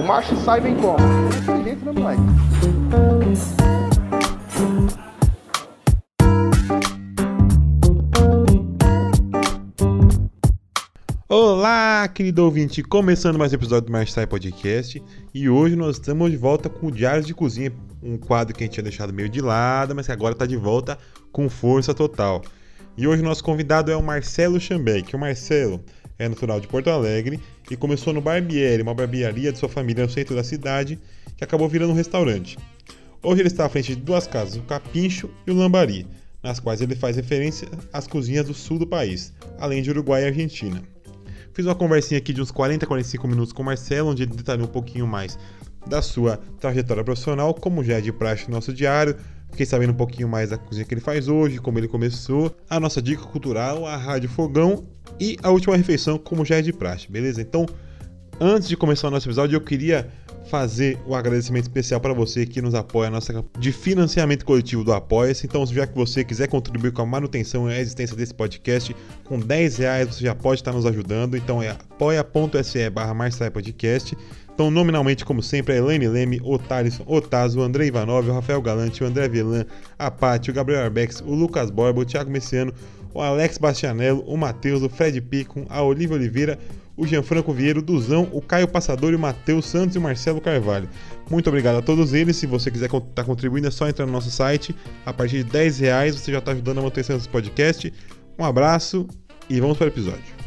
O macho sai bem como? Jeito, né, moleque? Olá, querido ouvinte, começando mais um episódio do Marchai Podcast e hoje nós estamos de volta com o Diários de Cozinha, um quadro que a gente tinha deixado meio de lado, mas que agora está de volta com força total. E hoje nosso convidado é o Marcelo Chambeck. O Marcelo é natural de Porto Alegre e começou no Barbieri, uma barbearia de sua família no centro da cidade, que acabou virando um restaurante. Hoje ele está à frente de duas casas, o Capincho e o Lambari, nas quais ele faz referência às cozinhas do sul do país, além de Uruguai e Argentina. Fiz uma conversinha aqui de uns 40 a 45 minutos com o Marcelo, onde ele detalhou um pouquinho mais da sua trajetória profissional, como já é de praxe no nosso diário. Fiquei sabendo um pouquinho mais da cozinha que ele faz hoje, como ele começou, a nossa dica cultural, a Rádio Fogão e a última refeição, como já é de praxe, beleza? Então, antes de começar o nosso episódio, eu queria fazer o um agradecimento especial para você que nos apoia a nossa de financiamento coletivo do Apoia-se. Então, já que você quiser contribuir com a manutenção e a existência desse podcast, com 10 reais você já pode estar nos ajudando. Então é apoia.se barra Podcast. Então, nominalmente, como sempre, a Elaine Leme, o Thaleson, o Tazo, o André Ivanov, o Rafael Galante, o André Velan, a Paty, o Gabriel Arbex, o Lucas Borba, o Thiago Messiano, o Alex Bastianello, o Matheus, o Fred Picon, a Olivia Oliveira, o Gianfranco Vieira, o Duzão, o Caio Passador, o Matheus Santos e o Marcelo Carvalho. Muito obrigado a todos eles. Se você quiser estar tá contribuindo, é só entrar no nosso site. A partir de 10 reais você já está ajudando a manutenção desse podcast. Um abraço e vamos para o episódio.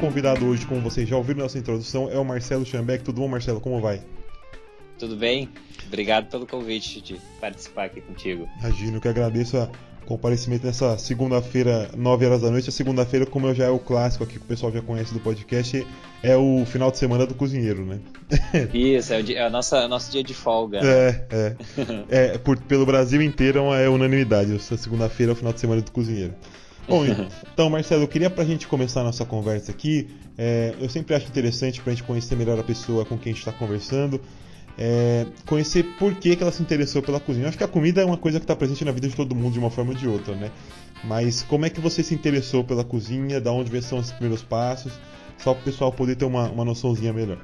Convidado hoje, como vocês já ouviram nessa introdução, é o Marcelo Chambeck. Tudo bom, Marcelo? Como vai? Tudo bem? Obrigado pelo convite de participar aqui contigo. Imagino que agradeço a comparecimento nessa segunda-feira, 9 horas da noite. A segunda-feira, como já é o clássico aqui que o pessoal já conhece do podcast, é o final de semana do cozinheiro, né? Isso, é o, dia, é o nosso, é o nosso dia de folga. É, é. é por, pelo Brasil inteiro é unanimidade. Essa segunda-feira é o final de semana do cozinheiro. Bom, então, Marcelo, eu queria pra gente começar a nossa conversa aqui. É, eu sempre acho interessante pra gente conhecer melhor a pessoa com quem a gente está conversando. É, conhecer por que, que ela se interessou pela cozinha. Eu acho que a comida é uma coisa que está presente na vida de todo mundo de uma forma ou de outra, né? Mas como é que você se interessou pela cozinha? Da onde são os primeiros passos? Só para o pessoal poder ter uma, uma noçãozinha melhor.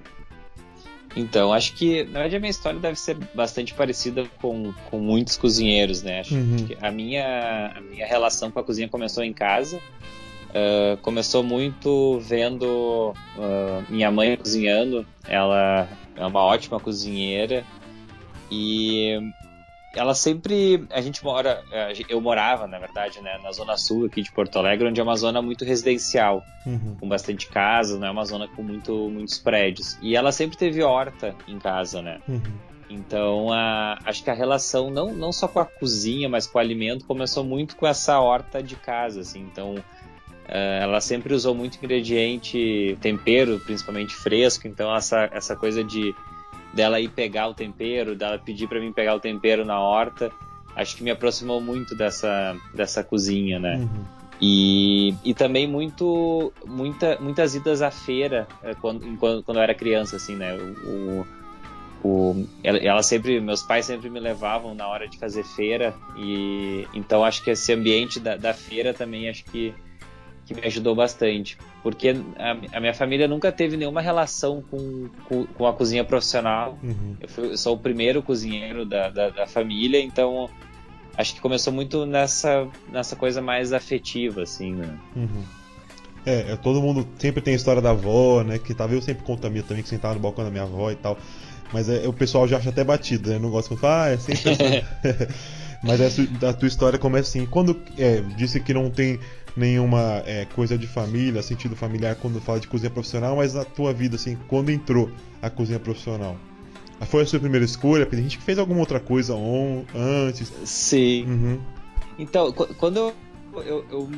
Então, acho que, na verdade, a minha história deve ser bastante parecida com, com muitos cozinheiros, né? Acho uhum. que a minha, a minha relação com a cozinha começou em casa. Uh, começou muito vendo uh, minha mãe cozinhando. Ela é uma ótima cozinheira e ela sempre a gente mora eu morava na verdade né, na zona sul aqui de Porto Alegre onde é uma zona muito residencial uhum. com bastante casas não é uma zona com muito, muitos prédios e ela sempre teve horta em casa né uhum. então a, acho que a relação não, não só com a cozinha mas com o alimento começou muito com essa horta de casa assim então Uh, ela sempre usou muito ingrediente, tempero, principalmente fresco, então essa, essa coisa de dela ir pegar o tempero, dela pedir para mim pegar o tempero na horta, acho que me aproximou muito dessa, dessa cozinha, né? Uhum. E, e também muito, muita, muitas idas à feira eh, quando, quando, quando eu era criança, assim, né? O, o, ela sempre, meus pais sempre me levavam na hora de fazer feira e então acho que esse ambiente da, da feira também acho que que me ajudou bastante. Porque a, a, minha família nunca teve nenhuma relação com, com, com a cozinha profissional. Uhum. Eu, fui, eu, sou o primeiro cozinheiro da, da, da, família, então acho que começou muito nessa, nessa coisa mais afetiva, assim, né? Uhum. É, é, todo mundo sempre tem a história da avó, né? Que talvez eu sempre conto a minha também, que sentava no balcão da minha avó e tal. Mas é, o pessoal já acha até batido, né? Não gosta de falar, ah, é sempre assim. Mas a, a tua história começa assim. Quando é, disse que não tem nenhuma é, coisa de família, sentido familiar quando fala de cozinha profissional, mas na tua vida, assim, quando entrou a cozinha profissional? Foi a sua primeira escolha? Tem gente fez alguma outra coisa on, antes? Sim. Uhum. Então, quando eu, eu, eu,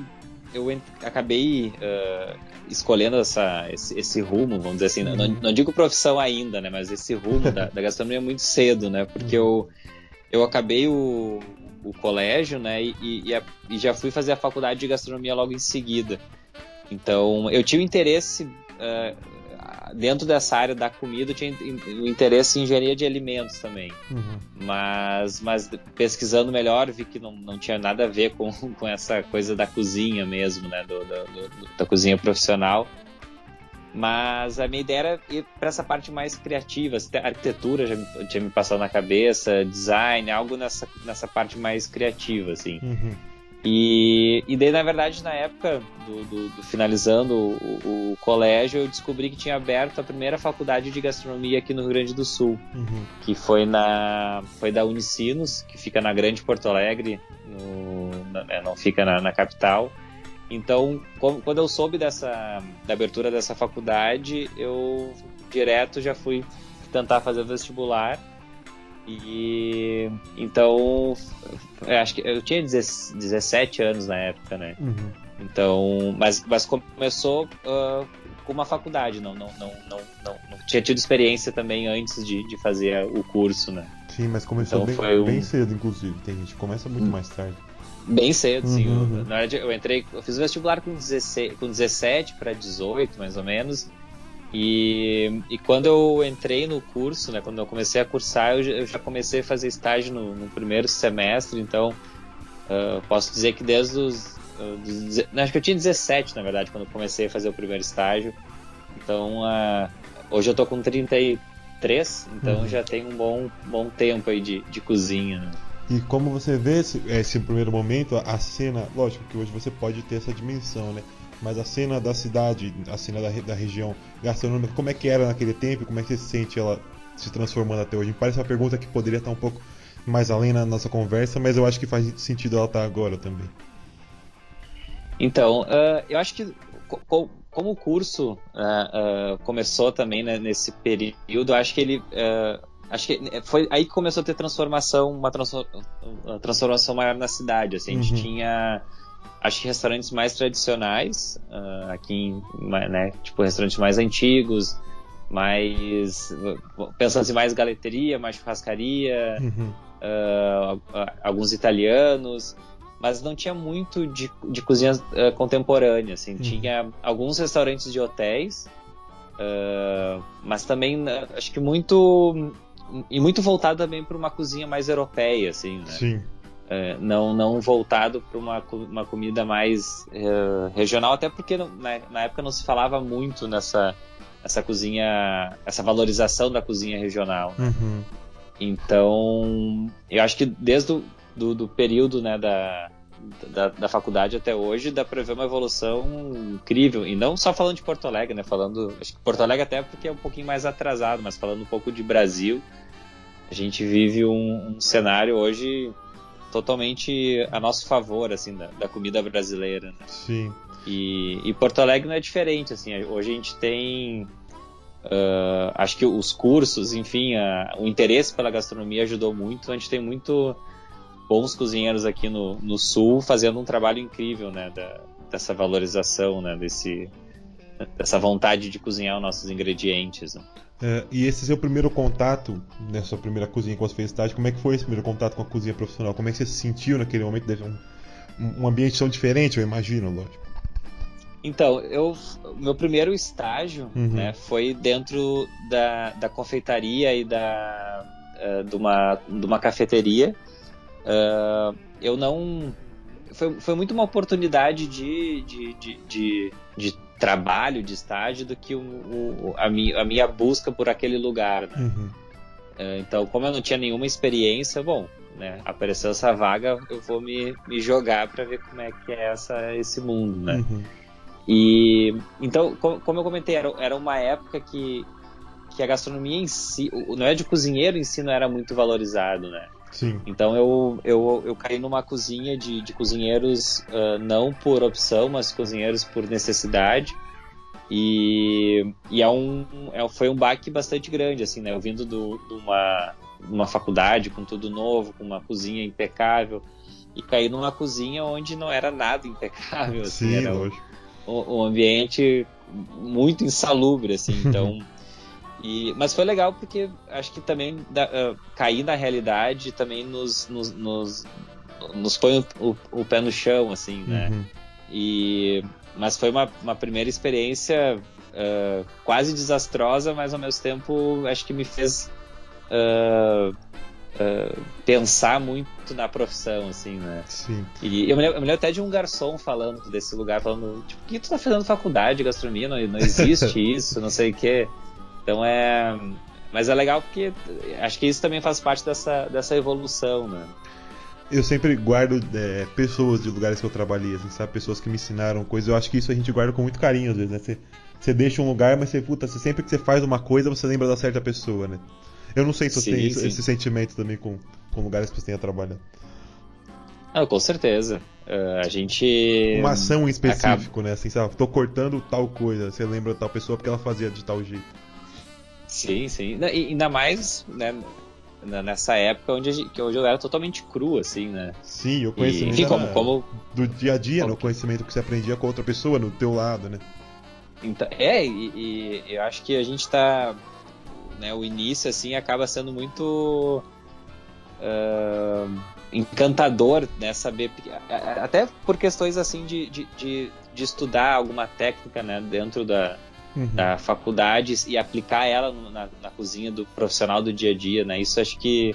eu ent... acabei uh, escolhendo essa, esse, esse, rumo, vamos dizer assim, uhum. não, não, digo profissão ainda, né, mas esse rumo da, da gastronomia muito cedo, né, porque uhum. eu, eu acabei o, o colégio, né? E, e, a, e, já fui fazer a faculdade de gastronomia logo em seguida. Então, eu tinha interesse uh, dentro dessa área da comida eu tinha o interesse em engenharia de alimentos também. Uhum. Mas, mas pesquisando melhor vi que não, não tinha nada a ver com, com essa coisa da cozinha mesmo, né? Do, do, do, da cozinha profissional. Mas a minha ideia era ir para essa parte mais criativa, a arquitetura já me, tinha me passado na cabeça, design, algo nessa, nessa parte mais criativa, assim. Uhum. E, e daí, na verdade, na época do, do, do finalizando o, o, colégio, eu descobri que tinha aberto a primeira faculdade de gastronomia aqui no Rio Grande do Sul, uhum. que foi na foi da Unicinos, que fica na Grande Porto Alegre, no, na, não fica na, na capital. Então, quando eu soube dessa da abertura dessa faculdade, eu direto já fui tentar fazer o vestibular. E então, eu acho que eu tinha 17 anos na época, né? Uhum. Então, mas, mas começou uh, com uma faculdade, não, não, não, não, não, não, tinha tido experiência também antes de, de fazer o curso, né? Sim, mas começou então, bem, um... bem cedo, inclusive. Tem gente que começa muito hum. mais tarde. Bem cedo, sim. Uhum. Na verdade, eu entrei, eu fiz o vestibular com 16, com 17 para 18, mais ou menos. E, e quando eu entrei no curso, né, quando eu comecei a cursar, eu, eu já comecei a fazer estágio no, no primeiro semestre, então uh, posso dizer que desde os. Uh, dos, acho que eu tinha 17, na verdade, quando eu comecei a fazer o primeiro estágio. Então, uh, hoje eu tô com 33, então uhum. já tem um bom, bom tempo aí de, de cozinha. Né? E como você vê esse, esse primeiro momento, a cena, lógico que hoje você pode ter essa dimensão, né? Mas a cena da cidade, a cena da, da região gastronômica, como é que era naquele tempo? Como é que você sente ela se transformando até hoje? Me parece uma pergunta que poderia estar um pouco mais além na nossa conversa, mas eu acho que faz sentido ela estar agora também. Então, uh, eu acho que como o curso uh, uh, começou também né, nesse período, acho que ele acho que é, foi aí que começou a ter transformação, uma, uma transformação maior na cidade. Assim, a gente uhum. tinha, acho que restaurantes mais tradicionais uh, aqui, em, né, tipo restaurantes mais antigos, mais pensando assim mais galeteria, mais churrascaria, uhum. uh, alguns italianos. Mas não tinha muito de, de cozinha uh, contemporânea, assim. Uhum. Tinha alguns restaurantes de hotéis, mas também acho que muito e muito voltado também para uma cozinha mais europeia, assim, né? Sim. É, não, não voltado para uma, uma comida mais é, regional, até porque na, na, época não se falava muito nessa, nessa cozinha, essa valorização da cozinha regional. Né? Uhum. Então, eu acho que desde o do, do período né, da, da, da, faculdade até hoje, dá para ver uma evolução incrível. E não só falando de Porto Alegre, né? Falando. Acho que Porto Alegre até porque é um pouquinho mais atrasado, mas falando um pouco de Brasil, a gente vive um, um cenário hoje totalmente a nosso favor, assim, da, da comida brasileira. Né? Sim. E, e, Porto Alegre não é diferente, assim. Hoje a gente tem. Uh, acho que os cursos, enfim, a, o interesse pela gastronomia ajudou muito. A gente tem muito bons cozinheiros aqui no, no sul fazendo um trabalho incrível, né, da, dessa valorização, né, desse, dessa vontade de cozinhar os nossos ingredientes. Né? É, e esse seu primeiro contato, nessa né, primeira cozinha que você fez estágio, como é que foi esse primeiro contato com a cozinha profissional? Como é que você se sentiu naquele momento? Deve um, um ambiente tão diferente, eu imagino, lógico. Então, eu, meu primeiro estágio uhum. né, foi dentro da, da confeitaria e da, uh, de, uma, de uma cafeteria Uh, eu não. Foi, foi muito uma oportunidade de, de, de, de, de trabalho, de estágio, do que o, o, a, minha, a minha busca por aquele lugar. Né? Uhum. Uh, então, como eu não tinha nenhuma experiência, bom, né, apareceu essa vaga, eu vou me, me jogar para ver como é que é essa, esse mundo, né? Uhum. E então, como, como eu comentei, era, era uma época que, que a gastronomia em si, o, não é de cozinheiro em si não era muito valorizado, né? Sim. Então eu, eu, eu caí numa cozinha de, de cozinheiros uh, não por opção, mas cozinheiros por necessidade. E, e é um, é, foi um baque bastante grande, assim, né? Eu vindo de uma, uma faculdade com tudo novo, com uma cozinha impecável, e caí numa cozinha onde não era nada impecável, assim, Sim, era um, um, ambiente muito insalubre, assim, então... E, mas foi legal porque acho que também da, uh, cair na realidade também nos, nos, nos, nos põe o, o, pé no chão, assim, né? Uhum. E, mas foi uma, uma primeira experiência uh, quase desastrosa, mas ao mesmo tempo acho que me fez uh, pensar muito na profissão, assim, né? Sim. E eu me, lembro, eu me, lembro, até de um garçom falando desse lugar, falando, tipo, que tu tá fazendo faculdade de gastronomia? Não, não existe isso, não sei o quê. Então é. Mas é legal porque acho que isso também faz parte dessa, dessa evolução, né? Eu sempre guardo é, pessoas de lugares que eu trabalhei, assim, sabe? Pessoas que me ensinaram coisas. Eu acho que isso a gente guarda com muito carinho, às vezes, né? Você, você deixa um lugar, mas você, puta, você, sempre que você faz uma coisa, você lembra da certa pessoa, né? Eu não sei se você tem esse, esse, sentimento também com, com lugares que você tenha trabalhado. Ah, com certeza. Uh, a gente. Uma ação em específico, acaba... né? Assim, sabe? Tô cortando tal coisa. Você lembra tal pessoa porque ela fazia de tal jeito. Sim, sim. E ainda mais, né? Nessa época onde, que hoje eu era totalmente cru, assim, né? Sim, o conhecimento. E, enfim, como, como, do dia a dia, como... no conhecimento que você aprendia com outra pessoa, no teu lado, né? Então, é, e, e eu acho que a gente tá né, o início assim acaba sendo muito uh, encantador, né, saber até por questões assim de, de, de, de estudar alguma técnica, né, dentro da, uhum. da faculdade e aplicar ela na, na, cozinha do profissional do dia a dia, né, isso acho que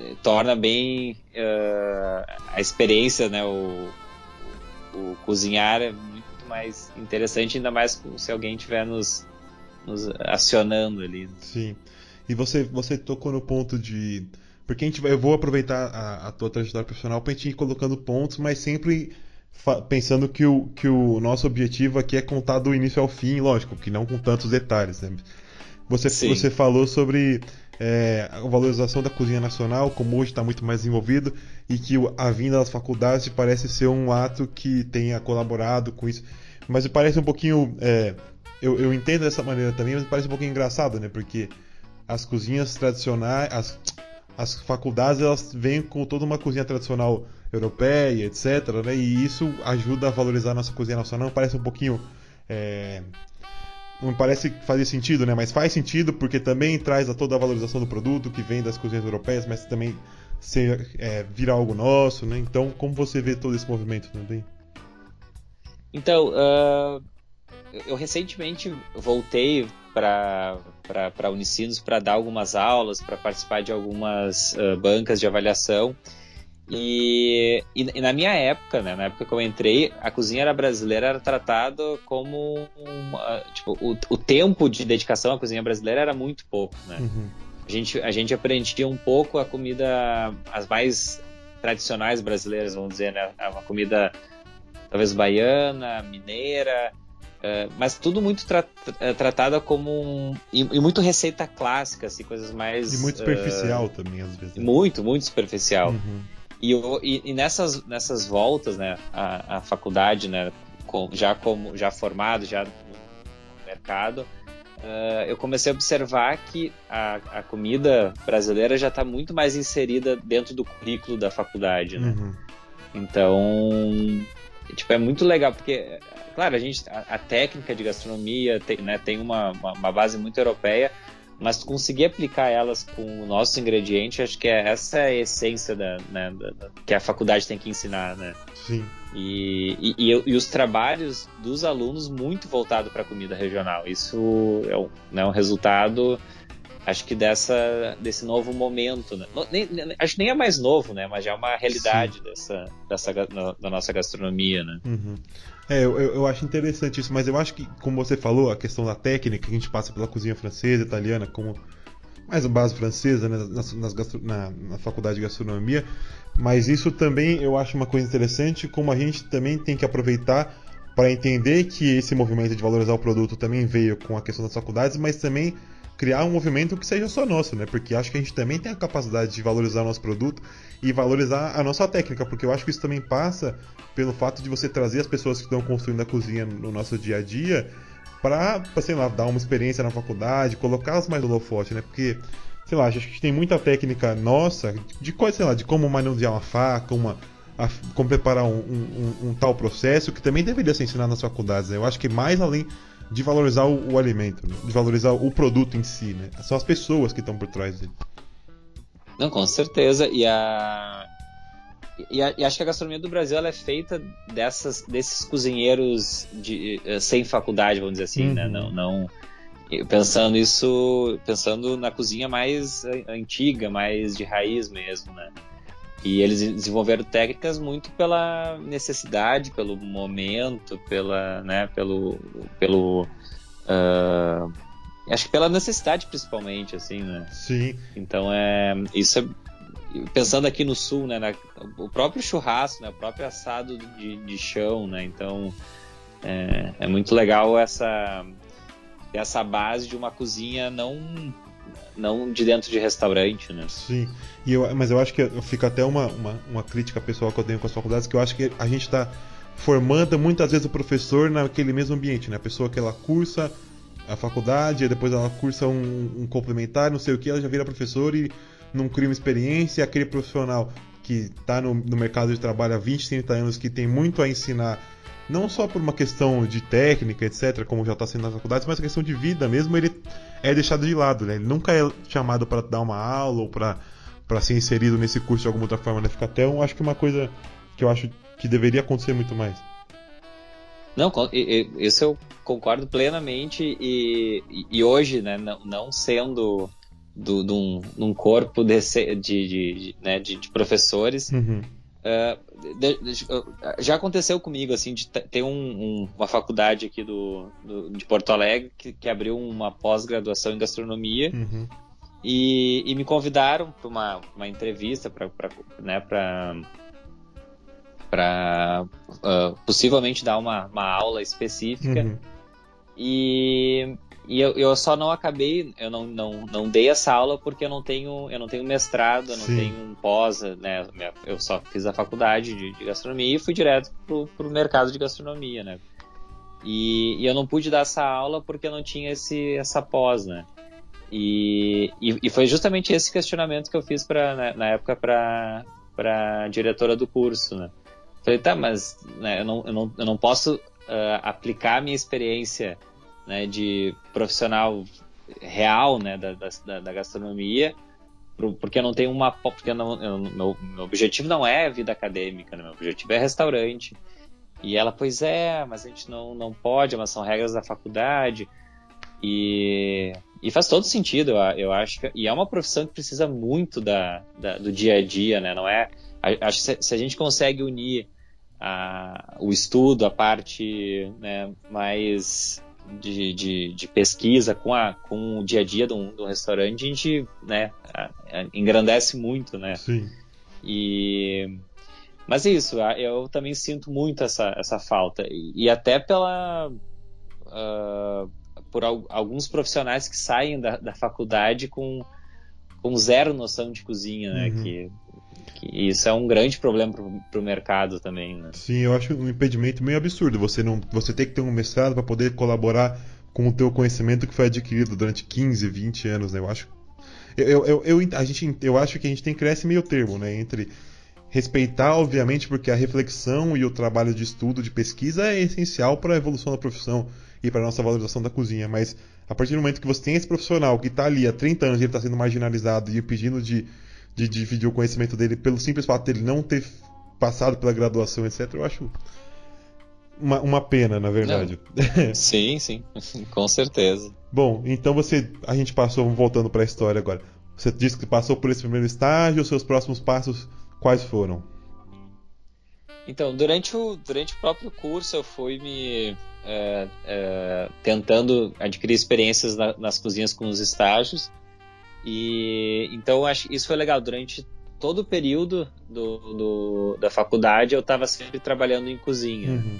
eh, torna bem uh, a experiência, né, o, o cozinhar é muito mais interessante, ainda mais se alguém estiver nos nos acionando ali. Né? Sim. E você, você tocou no ponto de. Porque a gente vai, eu vou aproveitar a, a tua trajetória profissional para a gente ir colocando pontos, mas sempre pensando que o, que o nosso objetivo aqui é contar do início ao fim, lógico, que não com tantos detalhes. Né? Você, você falou sobre é, a valorização da cozinha nacional, como hoje está muito mais envolvido, e que a vinda das faculdades parece ser um ato que tenha colaborado com isso. Mas parece um pouquinho é, eu, eu entendo dessa maneira também, mas parece um pouquinho engraçado, né? Porque as cozinhas tradicionais, as, as faculdades, elas vêm com toda uma cozinha tradicional europeia, etc. Né? E isso ajuda a valorizar a nossa cozinha nacional. Parece um pouquinho. É... Não parece fazer sentido, né? Mas faz sentido porque também traz a toda a valorização do produto que vem das cozinhas europeias, mas também ser, é, vira algo nosso, né? Então, como você vê todo esse movimento também? Então, uh, eu recentemente voltei para Unicinos para dar algumas aulas, para participar de algumas uh, bancas de avaliação. E, e, e, na minha época, né, na época que eu entrei, a cozinha era brasileira era tratada como uma, tipo, o, o, tempo de dedicação à cozinha brasileira era muito pouco, né? Uhum. A gente a gente aprendia um pouco a comida as mais tradicionais brasileiras, vamos dizer, né? Uma comida talvez baiana, mineira, é, mas tudo muito tra é, tratada como um. E, e, muito receita clássica, assim, coisas mais. E muito superficial uh, também, às vezes. Né? Muito, muito superficial. Uhum. E, e, e, nessas, nessas voltas, né, à, faculdade, né, com, já, como, já formado, já no mercado, uh, eu comecei a observar que a, a comida brasileira já está muito mais inserida dentro do currículo da faculdade, né? Uhum. Então, tipo, é muito legal, porque claro, a gente a, a técnica de gastronomia tem, né, tem uma, uma, uma, base muito europeia, mas conseguir aplicar elas com o nosso ingrediente, acho que é, essa é a essência da, né, da, da, que a faculdade tem que ensinar, né? Sim. E, e, e, e os trabalhos dos alunos muito voltado para a comida regional. Isso é um, né, um resultado acho que dessa desse novo momento, né? nem, acho que nem é mais novo, né? Mas já é uma realidade dessa, dessa da nossa gastronomia, né? Uhum. É, eu, eu acho interessante isso, mas eu acho que, como você falou, a questão da técnica, que a gente passa pela cozinha francesa, italiana, como mais a base francesa, né, nas, nas gastro, na, na faculdade de gastronomia, mas isso também eu acho uma coisa interessante, como a gente também tem que aproveitar para entender que esse movimento de valorizar o produto também veio com a questão das faculdades, mas também criar um movimento que seja só nosso, né? Porque acho que a gente também tem a capacidade de valorizar o nosso produto e valorizar a nossa técnica, porque eu acho que isso também passa pelo fato de você trazer as pessoas que estão construindo a cozinha no nosso dia a dia para, sei lá, dar uma experiência na faculdade, colocá-las mais no holofote, né? Porque, sei lá, acho que tem muita técnica nossa de coisa, sei lá, de como manusear uma faca, uma, a, como preparar um, um, um, um, tal processo que também deveria ser ensinado nas faculdades. Né? Eu acho que mais além de valorizar o, o alimento, né? de valorizar o produto em si, né? São as pessoas que estão por trás dele. Não, com certeza. E a e, e, acho que a gastronomia do Brasil ela é feita dessas, desses cozinheiros de, uh, sem faculdade, vamos dizer assim, né? uhum. né? Não, não pensando isso, pensando na cozinha mais antiga, mais de raiz mesmo, né? E eles desenvolveram técnicas muito pela necessidade, pelo momento, pela, né, pelo, pelo, uh, acho que pela necessidade principalmente, assim, né? Sim. Então é, isso é pensando aqui no sul, né, na, o próprio churrasco, né, o próprio assado de, de chão, né, então é, é, muito legal essa essa base de uma cozinha não não de dentro de restaurante, né? Sim, e eu, mas eu acho que fica até uma, uma, uma crítica pessoal que eu tenho com as faculdades, que eu acho que a gente está formando muitas vezes o professor naquele mesmo ambiente, né? A pessoa que ela cursa a faculdade, depois ela cursa um, um complementar, não sei o que, ela já vira professor e não cria uma experiência, aquele profissional que está no, no, mercado de trabalho há 20, 30 anos, que tem muito a ensinar, não só por uma questão de técnica, etc., como já está sendo nas faculdades, mas a questão de vida mesmo, ele é deixado de lado, né? Ele nunca é chamado para dar uma aula ou para ser inserido nesse curso de alguma outra forma, né? Fica até, um, acho que uma coisa que eu acho que deveria acontecer muito mais. Não, isso eu concordo plenamente e, e hoje, né, não, não sendo do, um, de um corpo de, de, de, né, de, de professores. Uhum. Uh, de, de, já aconteceu comigo assim de ter um, um, uma faculdade aqui do, do, de Porto Alegre que, que abriu uma pós-graduação em gastronomia uhum. e, e, me convidaram para uma, uma entrevista para né, uh, possivelmente dar uma, uma aula específica uhum. e e eu, eu só não acabei, eu não, não, não dei essa aula porque eu não tenho, eu não tenho mestrado, eu não Sim. tenho um pós, né? Eu só fiz a faculdade de, de gastronomia e fui direto pro, pro mercado de gastronomia, né? E, e, eu não pude dar essa aula porque eu não tinha esse, essa pós, né? E, e, e foi justamente esse questionamento que eu fiz pra, na, na época para a diretora do curso, né? Falei, tá, mas né, eu, não, eu, não, eu não posso uh, aplicar a minha experiência né, de profissional real né, da, da, da gastronomia, porque eu não tenho uma. Porque não, eu, meu, meu objetivo não é vida acadêmica, né, meu objetivo é restaurante. E ela, pois é, mas a gente não, não pode, mas são regras da faculdade. E, e faz todo sentido, eu, acho. Que, e é uma profissão que precisa muito da, da do dia a dia, né? Não é. Acho se, se a gente consegue unir a, o estudo, a parte né, mais de, de, de, pesquisa com, a, com o dia a dia de um, de um restaurante, a gente né, engrandece muito, né? Sim. E... Mas é isso, eu também sinto muito essa, essa falta. E, até pela... Uh, por alguns profissionais que saem da, da faculdade com, com zero noção de cozinha, né? Uhum. Que que isso é um grande problema para o mercado também, né? Sim, eu acho um impedimento meio absurdo. Você não, você tem que ter um mestrado para poder colaborar com o teu conhecimento que foi adquirido durante 15, 20 anos, né? Eu acho eu, eu, eu, a gente, eu acho que a gente tem que criar esse meio termo, né? Entre respeitar, obviamente, porque a reflexão e o trabalho de estudo, de pesquisa é essencial para a evolução da profissão e para a nossa valorização da cozinha, mas a partir do momento que você tem esse profissional que está ali há 30 anos e ele está sendo marginalizado e pedindo de de dividir o conhecimento dele pelo simples fato dele não ter passado pela graduação, etc., eu acho uma, uma pena, na verdade. sim, sim, com certeza. Bom, então você. A gente passou, voltando para a história agora. Você disse que passou por esse primeiro estágio, os seus próximos passos quais foram? Então, durante o, durante o próprio curso, eu fui me é, é, tentando adquirir experiências na, nas cozinhas com os estágios. E então acho isso foi legal. Durante todo o período do, do da faculdade eu estava sempre trabalhando em cozinha. Uhum.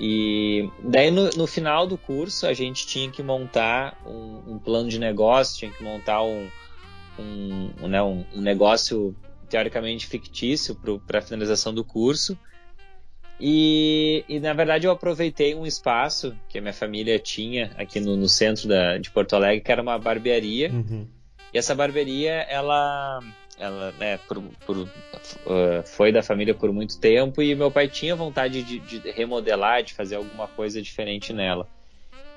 E daí no, no, final do curso a gente tinha que montar um, um plano de negócio, tinha que montar um, um, né, um, um negócio teoricamente fictício para a finalização do curso. E, e, na verdade eu aproveitei um espaço que a minha família tinha aqui no, no centro da, de Porto Alegre, que era uma barbearia. Uhum. E essa barbearia, ela, ela né, por, por, uh, foi da família por muito tempo e meu pai tinha vontade de, de, remodelar, de fazer alguma coisa diferente nela.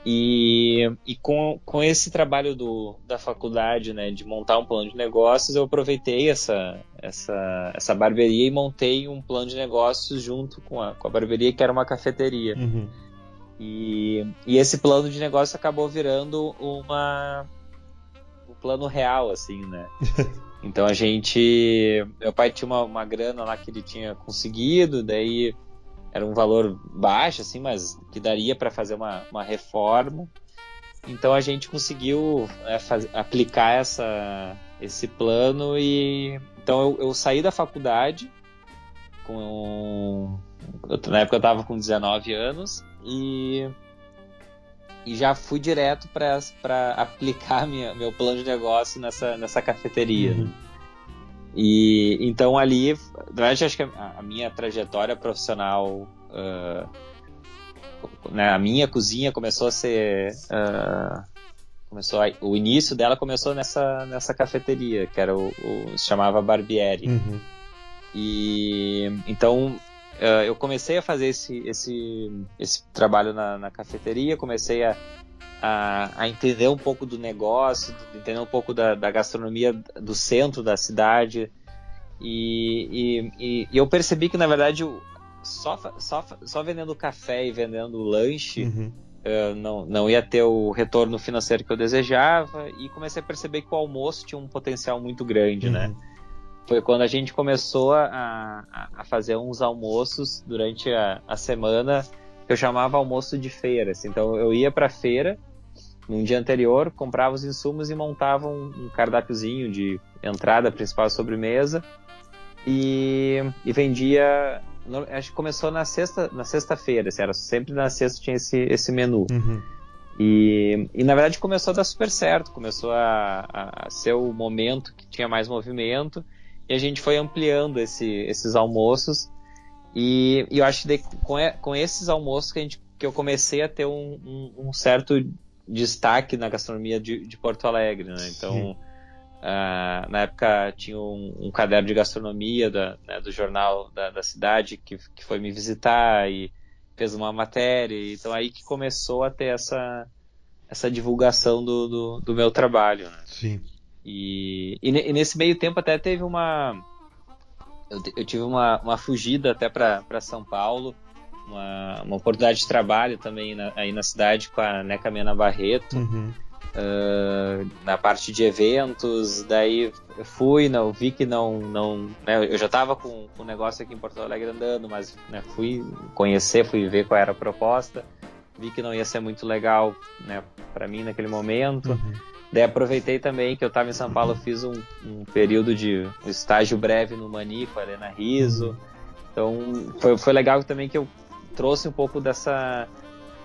E, e com, com esse trabalho do, da faculdade, né, de montar um plano de negócios, eu aproveitei essa, essa, essa barbearia e montei um plano de negócios junto com a, com a barbearia, que era uma cafeteria. Uhum. E, e esse plano de negócio acabou virando uma, um plano real, assim, né? então a gente. Meu pai tinha uma, uma grana lá que ele tinha conseguido, daí era um valor baixo, assim, mas que daria para fazer uma, uma reforma. Então a gente conseguiu né, faz, aplicar essa, esse plano e então eu, eu, saí da faculdade com na época eu estava com 19 anos e e já fui direto para aplicar minha, meu plano de negócio nessa, nessa cafeteria. Uhum. E então ali, na verdade, acho que a, a minha trajetória profissional, uh, né, a minha cozinha começou a ser, uh, começou a, o início dela começou nessa nessa cafeteria que era o, o se chamava Barbieri. Uhum. E então uh, eu comecei a fazer esse esse esse trabalho na, na cafeteria, comecei a a, a, entender um pouco do negócio, entender um pouco da, da gastronomia do centro da cidade. E, e, e, eu percebi que, na verdade, só, só, só vendendo café e vendendo lanche uhum. uh, não, não ia ter o retorno financeiro que eu desejava. E comecei a perceber que o almoço tinha um potencial muito grande, né? uhum. né? Foi quando a gente começou a, a fazer uns almoços durante a, a semana que eu chamava almoço de feira. Assim. Então eu ia para feira no dia anterior, comprava os insumos e montava um, um cardápiozinho de entrada, principal sobremesa e, e vendia. Acho que começou na sexta, na sexta-feira, assim, era sempre na sexta tinha esse, esse menu. Uhum. E, e na verdade começou a dar super certo, começou a, a, a ser o momento que tinha mais movimento e a gente foi ampliando esse, esses almoços e, e eu acho que com, com esses almoços que, a gente, que eu comecei a ter um, um, um certo destaque na gastronomia de, de Porto Alegre, né? Então, uh, na época tinha um, um, caderno de gastronomia da, né, do jornal da, da, cidade que, que foi me visitar e fez uma matéria. Então aí que começou a ter essa, essa divulgação do, do, do meu trabalho, né? Sim. E, e, e, nesse meio tempo até teve uma... Eu, eu tive uma, uma fugida até para São Paulo, uma, uma oportunidade de trabalho também na, aí na cidade com a Neca Mena Barreto. Uhum. Uh, na parte de eventos, daí fui, não, vi que não, não né, eu já estava com o um negócio aqui em Porto Alegre andando, mas né, fui conhecer, fui ver qual era a proposta, vi que não ia ser muito legal né, para mim naquele momento, uhum. Daí aproveitei também que eu estava em São Paulo, fiz um, um, período de estágio breve no Mani com a Helena Riso, então foi, foi legal também que eu trouxe um pouco dessa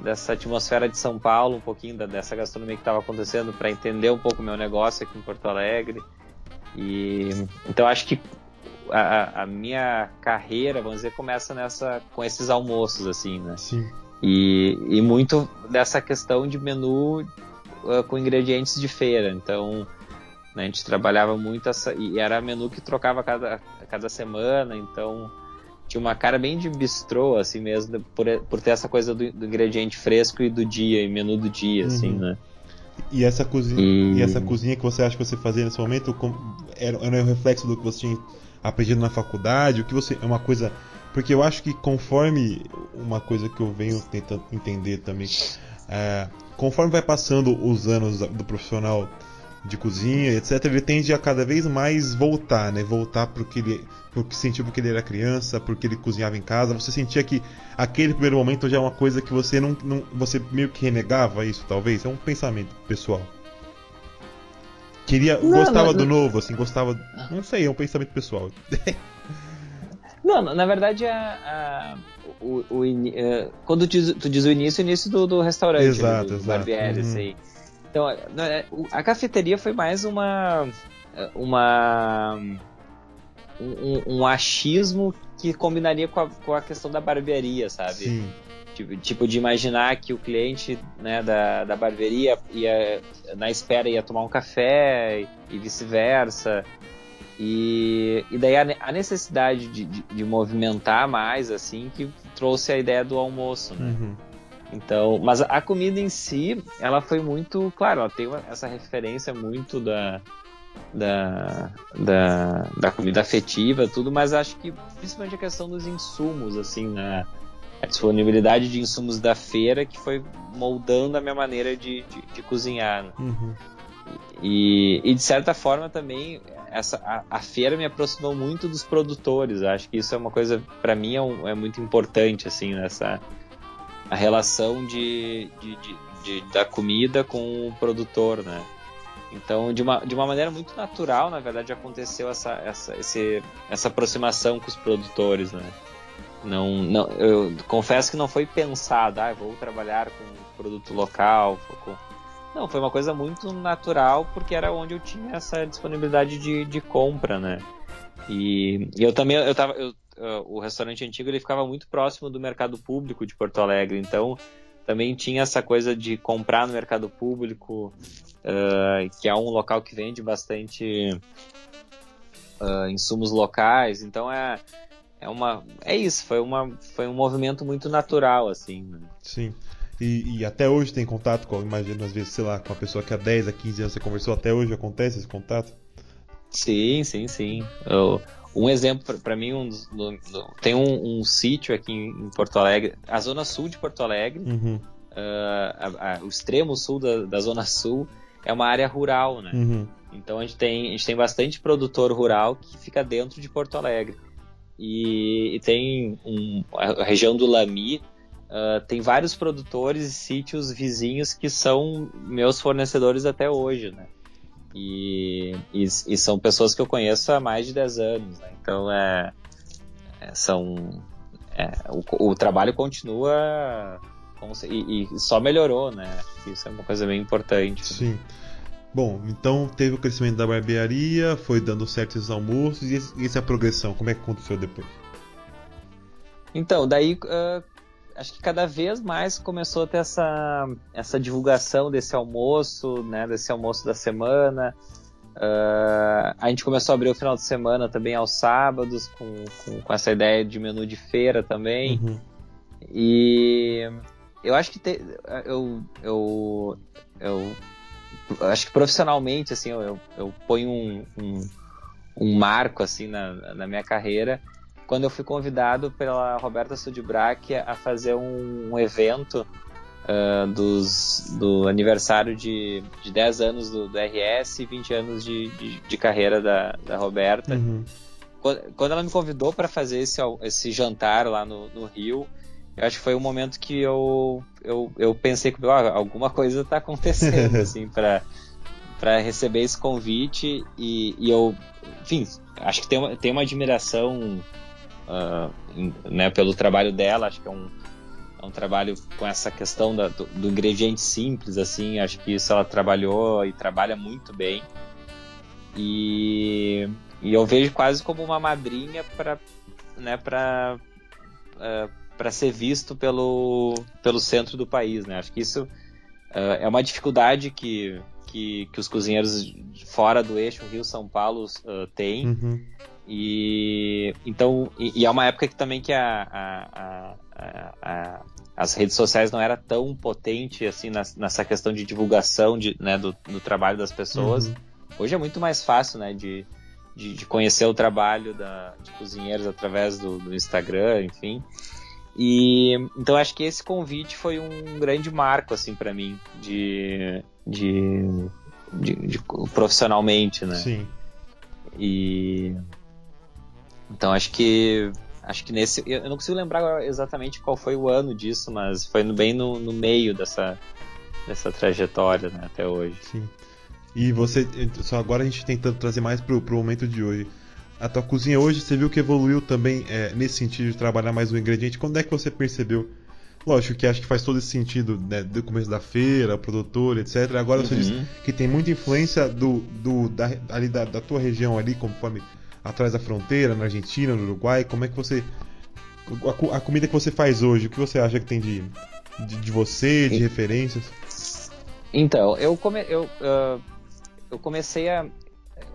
dessa atmosfera de São Paulo, um pouquinho da, dessa gastronomia que estava acontecendo para entender um pouco o meu negócio aqui em Porto Alegre. E então acho que a, a, minha carreira, vamos dizer, começa nessa com esses almoços assim, né? Sim. E, e muito dessa questão de menu uh, com ingredientes de feira. Então né, a gente trabalhava muito essa e era menu que trocava cada cada semana. Então tinha uma cara bem de bistrô, assim mesmo, por, por ter essa coisa do, do ingrediente fresco e do dia, e menu do dia, assim, uhum. né? E essa cozinha, e... e... essa cozinha que você acha que você fazia nesse momento era, era um reflexo do que você tinha aprendido na faculdade? O que você é uma coisa porque eu acho que conforme uma coisa que eu venho tentando entender também, é, conforme vai passando os anos do profissional de cozinha, etc., ele tende a cada vez mais voltar, né? Voltar pro que ele porque sentiu porque ele era criança, porque ele cozinhava em casa. Você sentia que aquele primeiro momento já é uma coisa que você não, não você meio que renegava isso, talvez. É um pensamento pessoal. Queria, não, gostava não, do novo, assim, gostava, não sei, é um pensamento pessoal. não, na verdade a, a o, o, uh, quando tu diz, tu diz, o início, o início do, do restaurante, exato, do, do exato. Barbieri, uhum. assim. Então, é, a cafeteria foi mais uma. uma um, um, achismo que combinaria com a, com a questão da barbearia, sabe? Sim. Tipo, tipo, de imaginar que o cliente né, da, da barbearia ia, na espera ia tomar um café e vice-versa. E, e daí a, a necessidade de, de, de, movimentar mais, assim, que trouxe a ideia do almoço, né? Uhum. Então, mas a comida em si, ela foi muito, claro, ela tem uma, essa referência muito da, da, da, da comida afetiva, tudo, mas acho que principalmente a questão dos insumos, assim, né? A disponibilidade de insumos da feira que foi moldando a minha maneira de, de, de cozinhar. Né? Uhum. E, e, de certa forma também essa, a, a, feira me aproximou muito dos produtores. Acho que isso é uma coisa, para mim, é, um, é, muito importante, assim, nessa a relação de, de, de, da comida com o produtor, né? Então, de uma, de uma maneira muito natural, na verdade, aconteceu essa, essa, esse, essa aproximação com os produtores, né? Não, não, eu confesso que não foi pensado, ah, vou trabalhar com produto local. Com... Não, foi uma coisa muito natural, porque era onde eu tinha essa disponibilidade de, de compra, né? E, e eu também, eu tava, eu, uh, o restaurante antigo ele ficava muito próximo do mercado público de Porto Alegre, então também tinha essa coisa de comprar no mercado público, uh, que é um local que vende bastante uh, insumos locais. Então é, é uma é isso. Foi uma foi um movimento muito natural assim. Né? Sim. E, e, até hoje tem contato com, imagino, às vezes, sei lá, com a pessoa que há 10, a 15 anos você conversou, até hoje acontece esse contato? Sim, sim, sim. Eu, um exemplo, para mim, um, tem um, um sítio aqui em, Porto Alegre, a zona sul de Porto Alegre, uhum. uh, a, a, o extremo sul da, da, zona sul é uma área rural, né? Uhum. Então a gente, tem, a gente tem bastante produtor rural que fica dentro de Porto Alegre. E, e tem um, a região do Lami, uh, tem vários produtores e sítios vizinhos que são meus fornecedores até hoje, né? E, e, e, são pessoas que eu conheço há mais de 10 anos, né? Então é, é são é, o, o, trabalho continua e, e, só melhorou, né? Isso é uma coisa bem importante. Sim. Bom, então teve o crescimento da barbearia, foi dando certos almoços e, e essa progressão, como é que aconteceu depois? Então, daí uh, acho que cada vez mais começou a ter essa, essa divulgação desse almoço, né, desse almoço da semana. Uh, a gente começou a abrir o final de semana também aos sábados, com, com, com essa ideia de menu de feira também. Uhum. E eu acho que te, eu, eu, eu acho que profissionalmente assim eu, eu, eu ponho um, um, um, marco assim na, na minha carreira quando eu fui convidado pela Roberta Sudbrack a fazer um, um evento uh, dos, do aniversário de, de 10 anos do, do RS e 20 anos de, de, de carreira da, da Roberta. Uhum. Quando, quando, ela me convidou para fazer esse, esse jantar lá no, no, Rio, eu acho que foi um momento que eu, eu, eu pensei que ah, alguma coisa está acontecendo assim para para receber esse convite e, e eu, enfim, acho que tem uma, tem uma admiração uh, né, pelo trabalho dela. Acho que é um, é um trabalho com essa questão da, do, do, ingrediente simples, assim. Acho que isso ela trabalhou e trabalha muito bem. E, e eu vejo quase como uma madrinha para né, para uh, para ser visto pelo, pelo centro do país, né? Acho que isso uh, é uma dificuldade que, que, que, os cozinheiros fora do eixo Rio-São Paulo uh, têm. Uhum. E então e, e, é uma época que também que a, a, a, as redes sociais não era tão potente assim nessa questão de divulgação de, né, do, do trabalho das pessoas. Uhum. Hoje é muito mais fácil, né, de, de, de conhecer o trabalho da, de cozinheiros através do, do, Instagram, enfim. E então acho que esse convite foi um grande marco assim para mim de, de, de, de, profissionalmente, né? Sim. E então acho que acho que nesse eu não consigo lembrar exatamente qual foi o ano disso, mas foi bem no, no meio dessa dessa trajetória né, até hoje. Sim. E você só agora a gente tentando trazer mais pro, pro momento de hoje. A tua cozinha hoje, você viu que evoluiu também é, nesse sentido de trabalhar mais o ingrediente. Quando é que você percebeu? Lógico que acho que faz todo esse sentido, né, do começo da feira, produtor, etc. Agora uhum. você diz que tem muita influência do, do da, ali da, da tua região ali, conforme atrás da fronteira, na Argentina, no Uruguai? Como é que você. A, a comida que você faz hoje, o que você acha que tem de, de, de você, de e... referências? Então, eu, come, eu, uh, eu comecei a.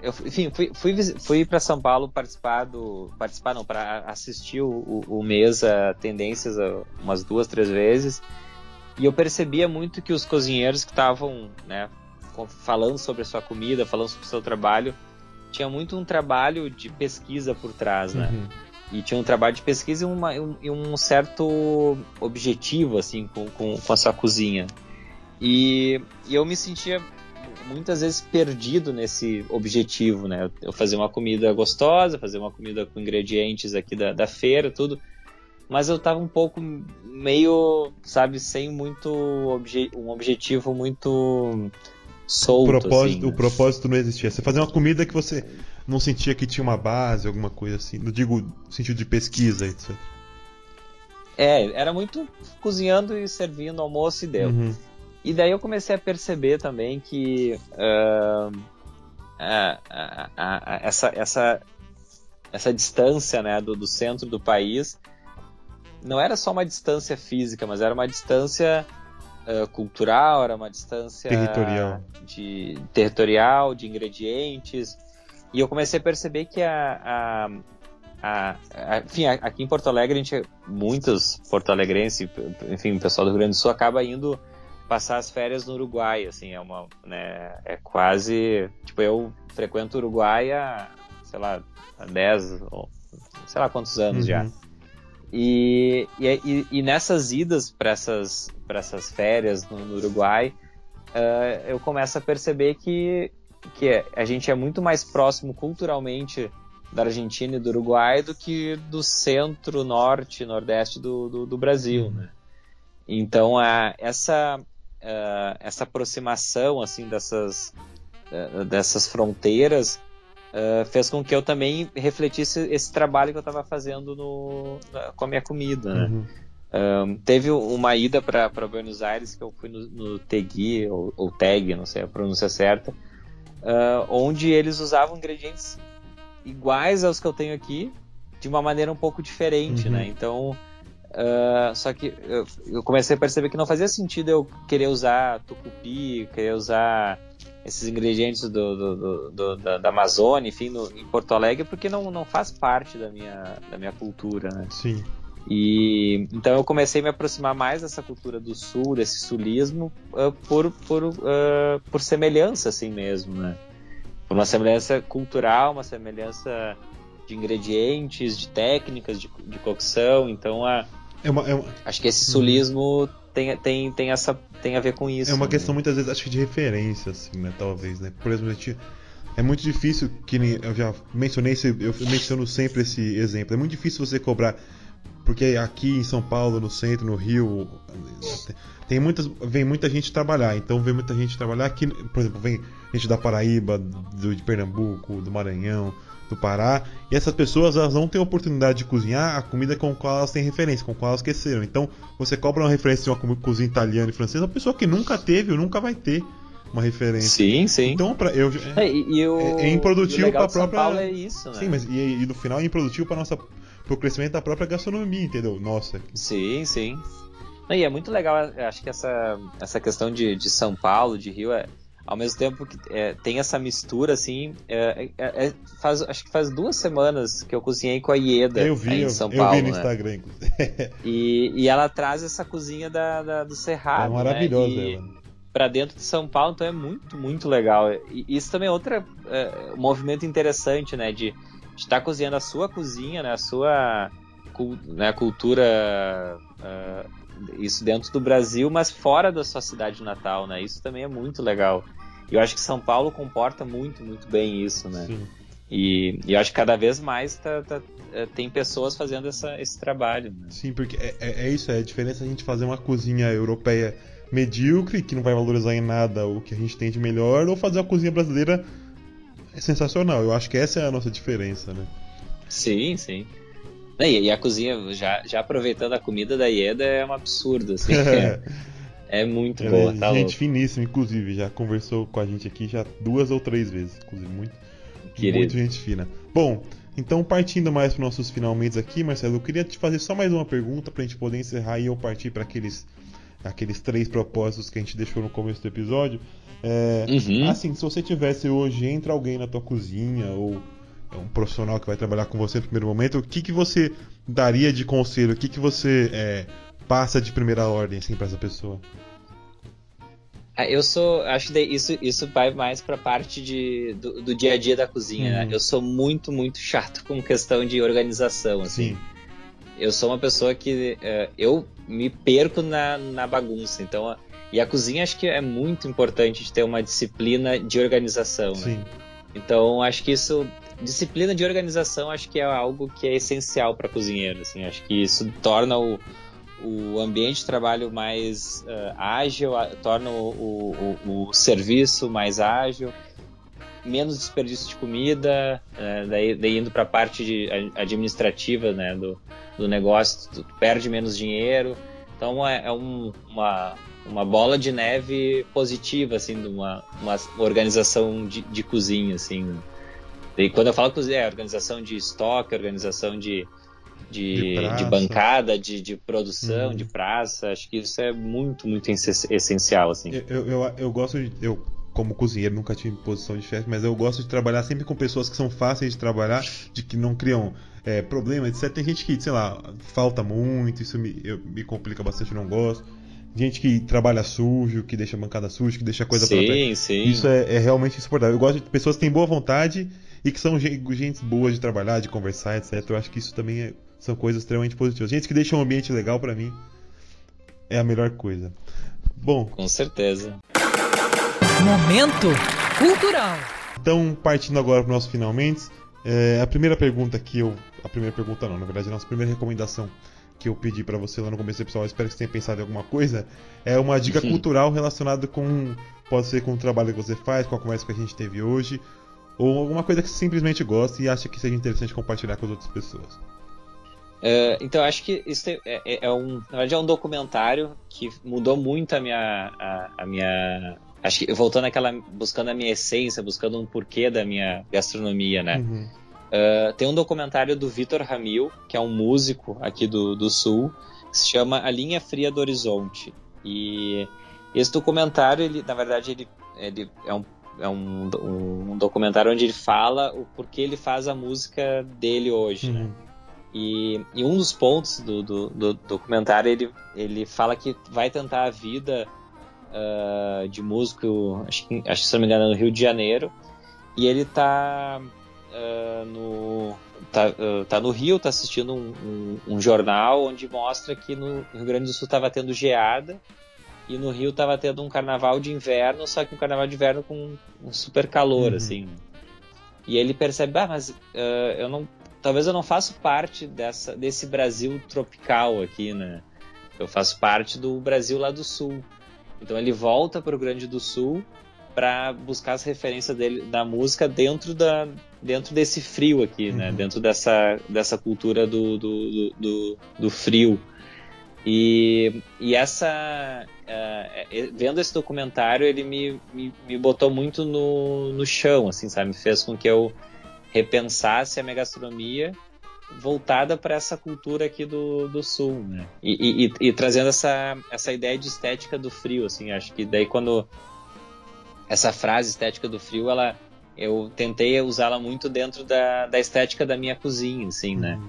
Eu, enfim, fui, fui, fui para São Paulo participar do. Participar não, para assistir o, o, o Mesa Tendências umas duas, três vezes. E eu percebia muito que os cozinheiros que estavam, né, falando sobre a sua comida, falando sobre o seu trabalho, tinha muito um trabalho de pesquisa por trás, né? Uhum. E tinha um trabalho de pesquisa e, uma, e um certo objetivo, assim, com, com, com a sua cozinha. E, e, eu me sentia muitas vezes perdido nesse objetivo, né? Eu fazer uma comida gostosa, fazer uma comida com ingredientes aqui da, da feira, tudo. Mas eu tava um pouco meio, sabe, sem muito obje um objetivo muito solto. O propósito, assim, o propósito não existia. Você fazia uma comida que você não sentia que tinha uma base, alguma coisa assim. Não digo sentido de pesquisa, etc. É, era muito cozinhando e servindo almoço e deu. Uhum. E daí eu comecei a perceber também que uh, a, a, a, essa, essa, essa distância né, do, do centro do país não era só uma distância física, mas era uma distância uh, cultural, era uma distância territorial. De, territorial, de ingredientes. E eu comecei a perceber que a, a, a, enfim, aqui em Porto Alegre, a gente, muitos porto-alegrenses, enfim, o pessoal do Rio Grande do Sul acaba indo passar as férias no Uruguai, assim, é uma, né, é quase, tipo, eu frequento o Uruguai há, sei lá, há 10, ou, sei lá quantos anos uhum. já. E, e, e, nessas idas para essas, essas férias no, no Uruguai, uh, eu começo a perceber que, que a gente é muito mais próximo culturalmente da Argentina e do Uruguai do que do centro, norte, nordeste do, do, do Brasil, uhum. né? Então, a, essa, uh, essa aproximação, assim, dessas, uh, dessas fronteiras uh, fez com que eu também refletisse esse trabalho que eu estava fazendo no, na, com a minha comida, né? Uhum. Um, teve uma ida para Buenos Aires que eu fui no, no Tegui, ou, ou Teg, não sei a pronúncia certa, uh, onde eles usavam ingredientes iguais aos que eu tenho aqui, de uma maneira um pouco diferente, uhum. né? Então, uh, só que eu, eu, comecei a perceber que não fazia sentido eu querer usar tucupi, querer usar esses ingredientes do, do, do, da, da, Amazônia, enfim, no, em Porto Alegre, porque não, não faz parte da minha, da minha cultura, né? Sim. E então eu comecei a me aproximar mais dessa cultura do sul, desse sulismo, uh, por, por, uh, por semelhança, assim mesmo, né? Por uma semelhança cultural, uma semelhança de ingredientes, de técnicas de, de cocção. Então, a, é uma, é uma... acho que esse sulismo tem, tem, tem, essa, tem a ver com isso. É uma né? questão muitas vezes, acho que de referência, assim, né? Talvez, né? Por exemplo, a gente, é muito difícil, que nem eu já mencionei, eu menciono sempre esse exemplo, é muito difícil você cobrar, porque aqui em São Paulo, no centro, no Rio, tem muitas, vem muita gente trabalhar, então vem muita gente trabalhar aqui, por exemplo, vem gente da Paraíba, do, de Pernambuco, do Maranhão, do Pará, e essas pessoas elas não têm oportunidade de cozinhar a comida com a qual elas têm referência, com a qual elas esqueceram. Então, você cobra uma referência de uma cozinha italiana e francesa, uma pessoa que nunca teve ou nunca vai ter uma referência. Sim, sim. Então, pra, eu, é, e, o, é, é improdutivo para a própria. São Paulo é isso, né? Sim, mas e, e no final é improdutivo para nossa pro crescimento da própria gastronomia, entendeu? Nossa. Sim, sim. E é muito legal, acho que essa, essa questão de, de São Paulo, de Rio, é, ao mesmo tempo que é, tem essa mistura, assim, é, é, é, faz, acho que faz duas semanas que eu cozinhei com a Ieda eu vi, em São eu, Paulo. Eu vi no né? Instagram, e, e ela traz essa cozinha da, da do Cerrado, É maravilhosa né? ela. Pra dentro de São Paulo, então é muito, muito legal. E isso também é outro é, movimento interessante, né? De estar tá cozinhando a sua cozinha, né? A sua né, cultura uh, isso dentro do Brasil, mas fora da sua cidade natal, né? Isso também é muito legal. E eu acho que São Paulo comporta muito, muito bem isso, né? Sim. E, e eu acho que cada vez mais tá, tá, é, tem pessoas fazendo essa, esse trabalho. Né? Sim, porque é, é, é, isso, é a diferença a gente fazer uma cozinha europeia medíocre, que não vai valorizar em nada o que a gente tem de melhor, ou fazer uma cozinha brasileira sensacional. Eu acho que essa é a nossa diferença, né? Sim, sim. E, a cozinha, já, já aproveitando a comida da Ieda, é um absurdo, assim. É, é muito Ela boa, é tá Gente louco. finíssima, inclusive, já conversou com a gente aqui já duas ou três vezes, inclusive, muito, Querido. muito gente fina. Bom, então partindo mais para nossos finalmente aqui, Marcelo, eu queria te fazer só mais uma pergunta para a gente poder encerrar e eu partir para aqueles, aqueles três propósitos que a gente deixou no começo do episódio. É, uhum. Assim, se você tivesse hoje, entra alguém na tua cozinha ou é um profissional que vai trabalhar com você no primeiro momento, o que, que você daria de conselho? O que, que você é, passa de primeira ordem, assim, pra essa pessoa? Ah, eu sou, acho que isso, isso vai mais pra parte de, do, do dia a dia da cozinha, né? uhum. né? Eu sou muito, muito chato com questão de organização, assim. Sim. Eu sou uma pessoa que uh, eu me perco na, na bagunça, então... E a cozinha acho que é muito importante de ter uma disciplina de organização, né? Sim. Né? Então acho que isso disciplina de organização acho que é algo que é essencial para cozinheiro, assim, acho que isso torna o, o ambiente de trabalho mais uh, ágil, a, torna o, o, o, serviço mais ágil, menos desperdício de comida, uh, daí, daí, indo para a parte de, administrativa né, do, do negócio, tu, tu perde menos dinheiro. Então é, é um, uma, uma bola de neve positiva, assim, de uma, uma organização de, de cozinha, assim. E quando eu falo cozinha, é organização de estoque, organização de, de, de, de bancada, de, de produção, uhum. de praça. Acho que isso é muito, muito essencial, assim. Eu, eu, eu gosto de. Eu, como cozinheiro, nunca tive posição de chefe, mas eu gosto de trabalhar sempre com pessoas que são fáceis de trabalhar, de que não criam é, problemas, etc. Tem gente que, sei lá, falta muito, isso me, eu, me complica bastante, eu não gosto. Gente que trabalha sujo, que deixa bancada suja, que deixa coisa sim, pra Sim, Isso é, é, realmente insuportável. Eu gosto de pessoas que têm boa vontade e que são gente boas de trabalhar, de conversar, etc. Eu acho que isso também é, são coisas extremamente positivas. Gente que deixa um ambiente legal para mim é a melhor coisa. Bom. Com certeza. Momento cultural. Então, partindo agora para o nosso finalmente, é, a primeira pergunta que eu. A primeira pergunta não, na verdade, a nossa primeira recomendação que eu pedi para você lá no começo do episódio, espero que você tenha pensado em alguma coisa, é uma dica cultural relacionada com. Pode ser com o trabalho que você faz, com a conversa que a gente teve hoje, ou alguma coisa que você simplesmente gosta e acha que seja interessante compartilhar com as outras pessoas. Uh, então acho que isso é, é, é, um, na verdade é um documentário que mudou muito a minha, a, a, minha, acho que voltando àquela, buscando a minha essência, buscando um porquê da minha gastronomia, né? Uhum. Uh, tem um documentário do Vitor Ramil, que é um músico aqui do, do Sul, que se chama A Linha Fria do Horizonte. E esse documentário, ele, na verdade, ele, ele é um é um, um, documentário onde ele fala o porquê ele faz a música dele hoje, né? uhum. né? E, e, um dos pontos do, do, do, documentário ele, ele fala que vai tentar a vida uh, de músico, acho que, acho que se não me engano, no Rio de Janeiro, e ele tá uh, no tá, uh, tá, no Rio, tá assistindo um, um, um, jornal onde mostra que no Rio Grande do Sul estava tendo geada e no Rio tava tendo um carnaval de inverno, só que um carnaval de inverno com um super calor, uhum. assim. E ele percebe, ah, mas eu não, talvez eu não faço parte dessa, desse Brasil tropical aqui, né? Eu faço parte do Brasil lá do Sul. Então ele volta para o Grande do Sul para buscar as referências dele da música dentro da dentro desse frio aqui, né? uhum. Dentro dessa, dessa cultura do, do, do, do frio. E, e essa. Uh, vendo esse documentário, ele me, me, me, botou muito no, no chão, assim, sabe? Fez com que eu repensasse a minha gastronomia voltada para essa cultura aqui do, do sul, né? E, e, e, trazendo essa, essa ideia de estética do frio, assim, acho que daí quando essa frase estética do frio, ela eu tentei usá-la muito dentro da, da estética da minha cozinha, assim, né?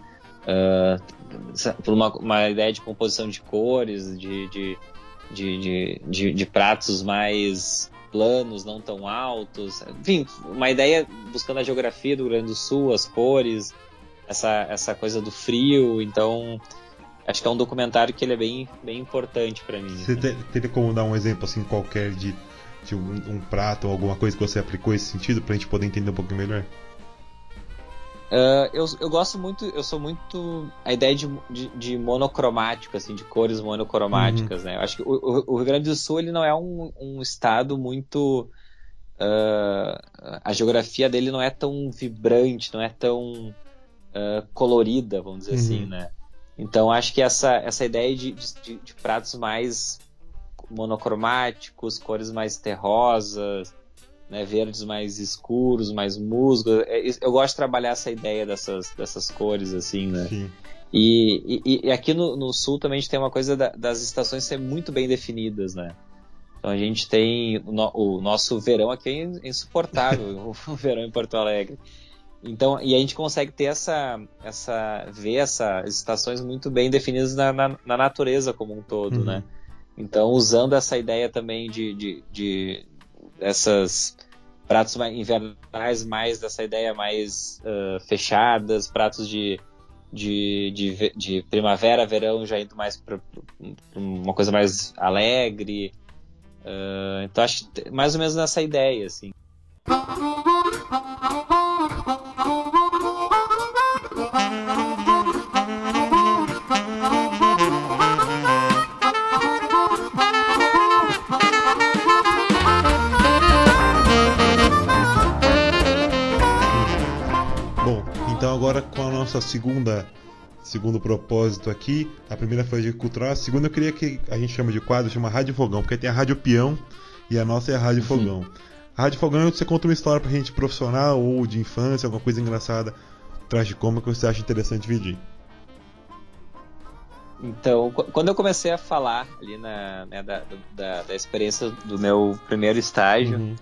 Uh, por uma, uma, ideia de composição de cores, de, de, de, de, de pratos mais planos, não tão altos. Enfim, uma ideia buscando a geografia do Rio Grande do Sul, as cores, essa, essa coisa do frio. Então, acho que é um documentário que ele é bem, bem importante para mim. Você né? teria como dar um exemplo assim qualquer de, de um, um, prato ou alguma coisa que você aplicou esse sentido para a gente poder entender um pouquinho melhor? Uh, eu, eu gosto muito, eu sou muito a ideia de, de, de monocromático, assim, de cores monocromáticas, uhum. né? Eu acho que o, o, Rio Grande do Sul ele não é um, um estado muito uh, a geografia dele não é tão vibrante, não é tão uh, colorida, vamos dizer assim, uhum. assim, né? Então acho que essa, essa ideia de, de, de pratos mais monocromáticos, cores mais terrosas, né, verdes mais escuros, mais musgo. É, eu gosto de trabalhar essa ideia dessas, dessas cores, assim, né? Sim. E, e, e aqui no, no, sul também a gente tem uma coisa da, das estações ser muito bem definidas, né? Então a gente tem o, no, o nosso verão aqui é insuportável, o verão em Porto Alegre. Então, e a gente consegue ter essa, essa ver essas estações muito bem definidas na, na, na natureza como um todo, uhum. né? Então, usando essa ideia também de, de, de essas pratos invernais mais dessa ideia mais uh, fechadas, pratos de, de, de, de, primavera, verão já indo mais para uma coisa mais alegre. Uh, então acho mais ou menos nessa ideia, assim. Então agora com a nossa segunda segundo propósito aqui, a primeira foi de cultural, a segunda eu queria que a gente chama de quadro, chama Rádio Fogão, porque tem a Rádio Peão e a nossa é a Rádio uhum. Fogão. A Rádio Fogão você conta uma história pra gente profissional ou de infância, alguma coisa engraçada, tragicômica que você acha interessante dividir. Então, quando eu comecei a falar ali na, né, da, da, da, experiência do meu primeiro estágio, uhum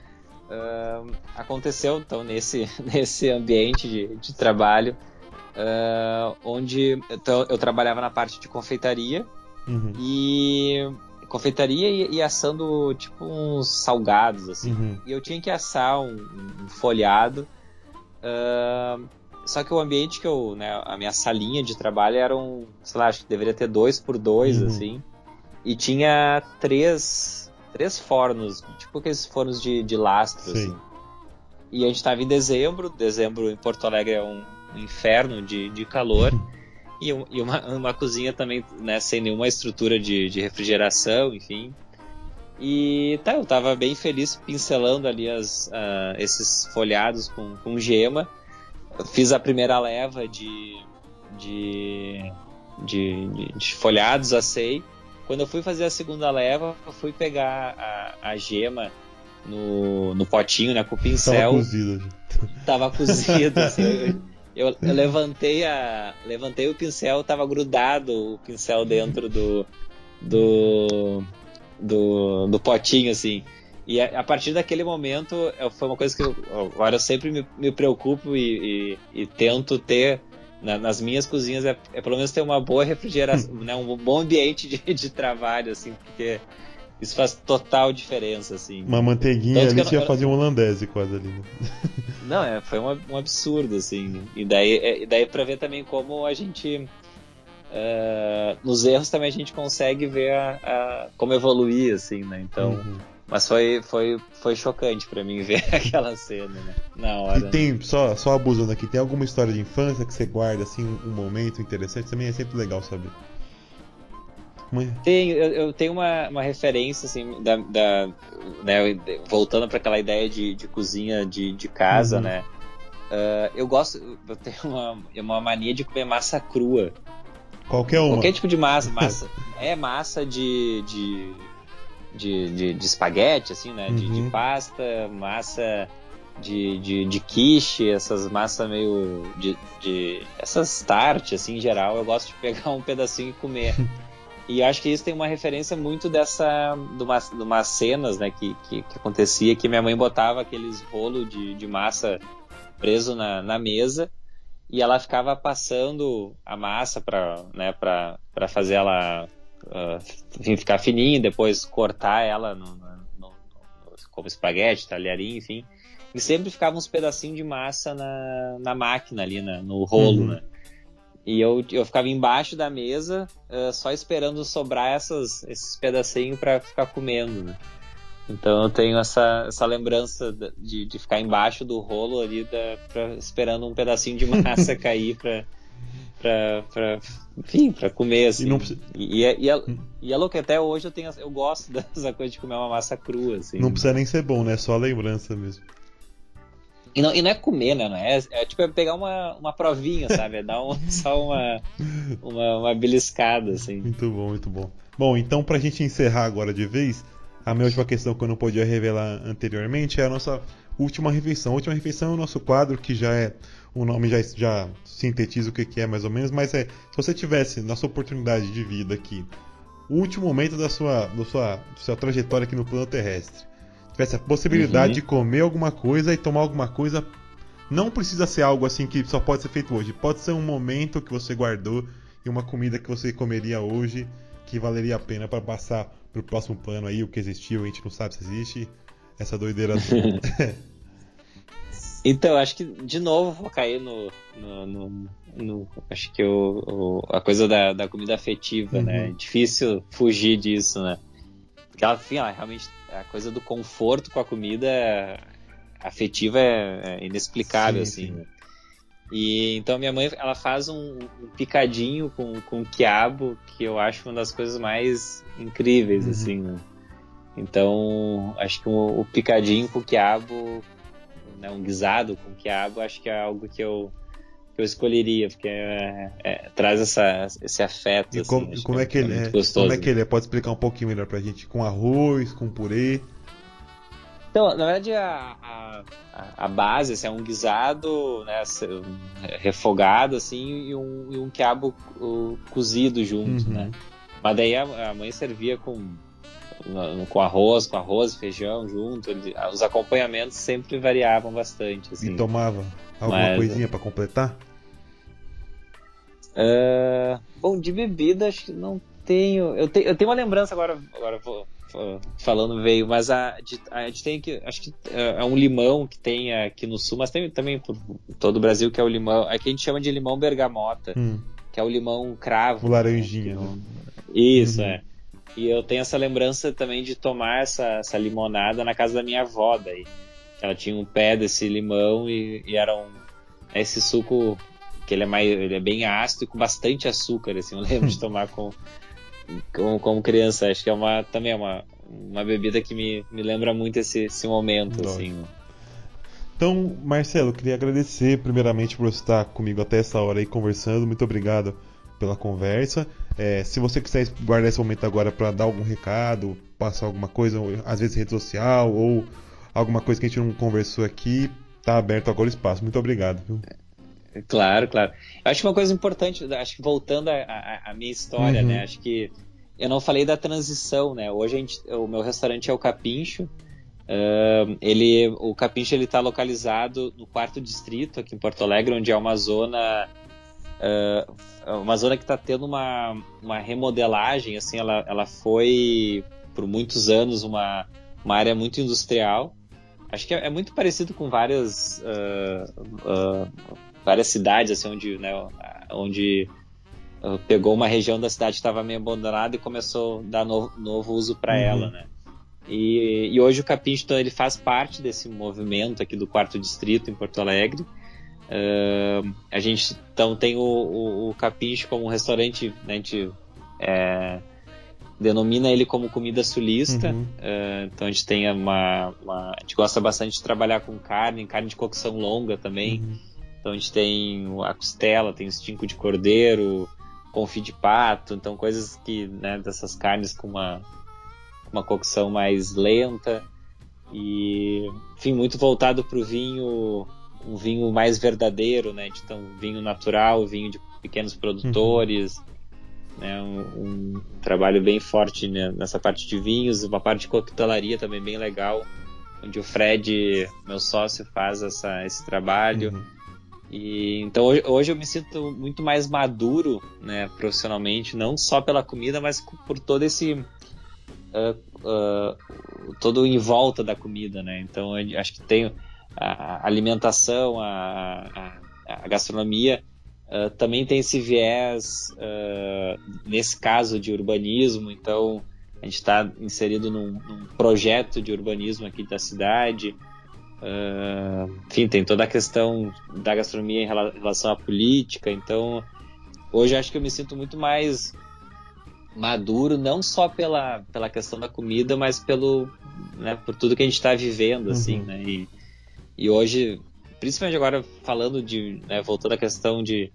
uh, aconteceu então nesse, nesse ambiente de, de trabalho, uh, onde então, eu trabalhava na parte de confeitaria uhum. e confeitaria e, e, assando tipo uns salgados assim. Uhum. E eu tinha que assar um, um folhado. Uh, só que o ambiente que eu, né, a minha salinha de trabalho era um, sei lá, acho que deveria ter dois por dois, uhum. assim. E tinha três três fornos, tipo aqueles fornos de, de lastro, Sim. assim. E a gente estava em dezembro, dezembro em Porto Alegre é um inferno de, de calor. e, e uma, uma cozinha também, né, sem nenhuma estrutura de, de refrigeração, enfim. E tá, eu tava bem feliz pincelando ali as, uh, esses folhados com, com gema. fiz a primeira leva de, de, de, de, de folhados, assei. Quando eu fui fazer a segunda leva, eu fui pegar a, a gema no, no potinho, né, com o pincel. Tava cozido. Tava cozido, assim. Eu, eu, levantei a levantei o pincel, tava grudado o pincel dentro do do do, do potinho assim. E a, a, partir daquele momento foi uma coisa que eu, agora eu sempre me, me preocupo e, e, e tento ter na, nas minhas cozinhas é, é, pelo menos ter uma boa refrigeração, né, um bom ambiente de, de trabalho, assim, porque isso faz total diferença, assim. Uma manteiguinha Tanto ali você ia fazer um holandese quase ali. Né? Não, é, foi um, um, absurdo, assim. E daí, é, daí pra ver também como a gente. Uh, nos erros também a gente consegue ver a, a, como evoluir, assim, né? Então. Uhum. Mas foi, foi, foi chocante para mim ver aquela cena, né? Na hora. E tem, só, só abusando aqui, tem alguma história de infância que você guarda, assim, um momento interessante? Também é sempre legal saber. Tem, eu, eu, tenho uma, uma referência, assim, da, da né, voltando para aquela ideia de, de cozinha de, de casa, uhum. né? Uh, eu gosto, eu tenho uma, uma mania de comer massa crua. Qualquer uma. Qualquer tipo de massa. massa é massa de, de de, de, de espaguete, assim, né? Uhum. De, de, uhum. pasta, massa de, de, de quiche, essas massas meio. De, de, essas tart, assim, em geral, eu gosto de pegar um pedacinho e comer. e acho que isso tem uma referência muito dessa. de, uma, de umas cenas, né, que, que, que, acontecia, que minha mãe botava aqueles rolos de, de massa preso na, na mesa e ela ficava passando a massa para né, fazer ela uh, ficar fininho, depois cortar ela no, no, no, como espaguete, talharim, enfim. E sempre ficava uns pedacinhos de massa na, na máquina ali, na, no rolo, uhum. né? E eu, eu ficava embaixo da mesa, uh, só esperando sobrar essas, esses pedacinhos para ficar comendo, né? Então eu tenho essa, essa lembrança de, de ficar embaixo do rolo ali, da, pra, esperando um pedacinho de massa cair para pra, pra, enfim, pra comer, assim. E, não... e, é, e, é, e é louco, até hoje eu, tenho, eu gosto dessa coisa de comer uma massa crua, assim. Não precisa nem ser bom, né? É só lembrança mesmo. E não, e não é comer, né? Não é, é tipo é pegar uma, uma provinha, sabe? É dar um, só uma, uma, uma beliscada, assim. Muito bom, muito bom. Bom, então pra gente encerrar agora de vez, a minha última questão que eu não podia revelar anteriormente é a nossa última refeição. A última refeição é o nosso quadro que já é o nome já, já sintetiza o que, que é mais ou menos, mas é se você tivesse na sua oportunidade de vida aqui, o último momento da sua, da sua, da sua trajetória aqui no plano terrestre, tivesse a possibilidade uhum. de comer alguma coisa e tomar alguma coisa Não precisa ser algo assim que só pode ser feito hoje. Pode ser um momento que você guardou e uma comida que você comeria hoje que valeria a pena para passar pro próximo plano aí, o que existiu, a gente não sabe se existe. Essa doideira Então, acho que de novo vou cair no. no, no, no acho que o, o, a coisa da, da comida afetiva, né? uhum. né? É difícil fugir disso, né? Porque ela, enfim, ela, realmente a coisa do conforto com a comida afetiva é, é inexplicável, sim, assim. Sim. Né? E então minha mãe ela faz um, um, picadinho com, com quiabo que eu acho uma das coisas mais incríveis, uhum. assim. Né? Então acho que o, o picadinho com quiabo né, um guisado com quiabo, acho que é algo que eu, que eu escolheria, porque é, é, traz essa, esse afeto. E como, assim, como é, que ele é? Gostoso, como é que ele é? Pode explicar um pouquinho melhor pra gente? Com arroz, com purê? Então, na verdade, a, a, a base assim, é um guisado né, refogado assim, e, um, e um quiabo cozido junto, uhum. né? Mas daí a, a mãe servia com com arroz, com arroz, feijão junto. Os acompanhamentos sempre variavam bastante. Assim. E tomava alguma Mas, coisinha para completar? Uh, bom, de bebida acho que não tenho. Eu, te, eu tenho uma lembrança agora, agora vou, falando veio, mas a, a, gente tem que. Acho que é, é um limão que tem aqui no sul, mas tem também por todo o Brasil, que é o limão. Aqui a gente chama de limão bergamota, hum. que é o limão cravo. O laranjinha, né? Isso, uhum. é. E eu tenho essa lembrança também de tomar essa, essa limonada na casa da minha avó daí. Ela tinha um pé desse limão e, e era um, esse suco que ele é mais ele é bem ácido e com bastante açúcar assim eu lembro de tomar com, com como criança acho que é uma também é uma, uma bebida que me, me lembra muito esse, esse momento assim então Marcelo queria agradecer primeiramente por você estar comigo até essa hora aí conversando muito obrigado pela conversa. É, se você quiser guardar esse momento agora para dar algum recado, passar alguma coisa, às vezes rede social ou alguma coisa que a gente não conversou aqui, tá aberto agora o espaço. Muito obrigado. Viu? Claro, claro. Eu acho que uma coisa importante, acho que voltando à minha história, uhum. né? Acho que eu não falei da transição, né? Hoje gente, o meu restaurante é o Capincho. Uh, ele, o Capincho ele está localizado no quarto distrito aqui em Porto Alegre, onde é uma zona uh, uma zona que está tendo uma, uma remodelagem, assim, ela, ela foi por muitos anos uma, uma área muito industrial. Acho que é, é muito parecido com várias uh, uh, várias cidades, assim, onde, né, onde pegou uma região da cidade que estava meio abandonada e começou a dar novo, novo uso para uhum. ela, né? E, e, hoje o então, ele faz parte desse movimento aqui do quarto distrito em Porto Alegre. Uh, a gente então tem o, o, o Capincho como um restaurante, né, a gente é, denomina ele como comida sulista. Uhum. Uh, então a gente tem uma, uma, A gente gosta bastante de trabalhar com carne, carne de cocção longa também. Uhum. Então a gente tem a costela, tem o estinco de cordeiro, confit de pato, então coisas que, né, dessas carnes com uma, uma cocção mais lenta. E, enfim, muito voltado para o vinho um vinho mais verdadeiro, né? Então, vinho natural, vinho de pequenos produtores, uhum. né? Um, um, trabalho bem forte né? nessa parte de vinhos, uma parte de coquetelaria também bem legal, onde o Fred, meu sócio, faz essa, esse trabalho. Uhum. E, então hoje, hoje, eu me sinto muito mais maduro, né, profissionalmente, não só pela comida, mas por todo esse uh, uh, todo em volta da comida, né? Então acho que tenho a alimentação, a, a, a gastronomia, uh, também tem esse viés, uh, nesse caso de urbanismo, então a gente está inserido num, num, projeto de urbanismo aqui da cidade. Uh, enfim, tem toda a questão da gastronomia em relação à política, então hoje acho que eu me sinto muito mais maduro, não só pela, pela questão da comida, mas pelo, né, por tudo que a gente está vivendo, assim, uhum. né? E, e hoje, principalmente agora falando de, né, voltando à questão de,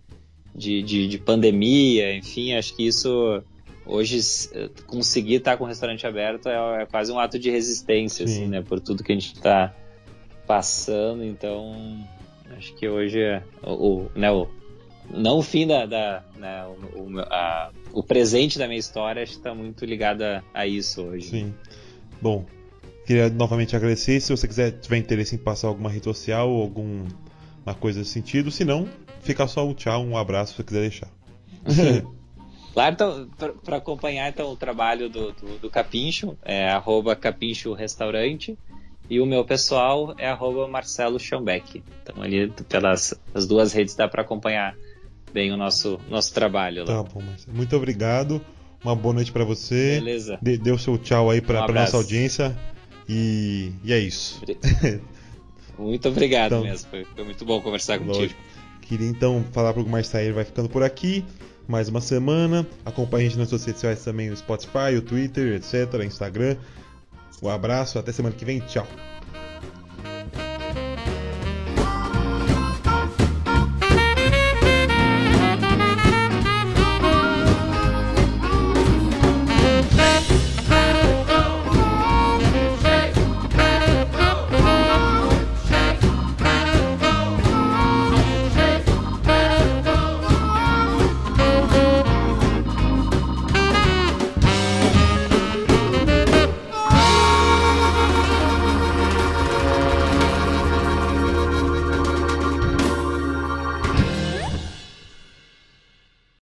de, de, de, pandemia, enfim, acho que isso hoje conseguir estar com o restaurante aberto é, é quase um ato de resistência, assim, né, por tudo que a gente está passando. Então, acho que hoje é o, o, né, o não o fim da, da né, o, a, o presente da minha história está muito ligado a, a isso hoje. Sim. Bom, Queria novamente agradecer. Se você quiser tiver interesse em passar alguma rede social ou algum, uma coisa nesse sentido. Se não, fica só um tchau, um abraço se você quiser deixar. Claro, então, para acompanhar então, o trabalho do, do, do Capincho, é arroba Capincho Restaurante. E o meu pessoal é arroba Marcelo Schombeck. Então ali pelas as duas redes dá para acompanhar bem o nosso, nosso trabalho. Lá. Tá bom, Marcelo. Muito obrigado. Uma boa noite para você. Beleza. Dê, dê o seu tchau aí para um nossa audiência. E, e é isso. Muito obrigado então, mesmo. Foi, foi, muito bom conversar lógico. contigo. Queria então falar para o Marcelo vai ficando por aqui mais uma semana. Acompanhe a gente nas suas redes sociais também, no Spotify, o Twitter, etc., Instagram. Um abraço, até semana que vem, tchau.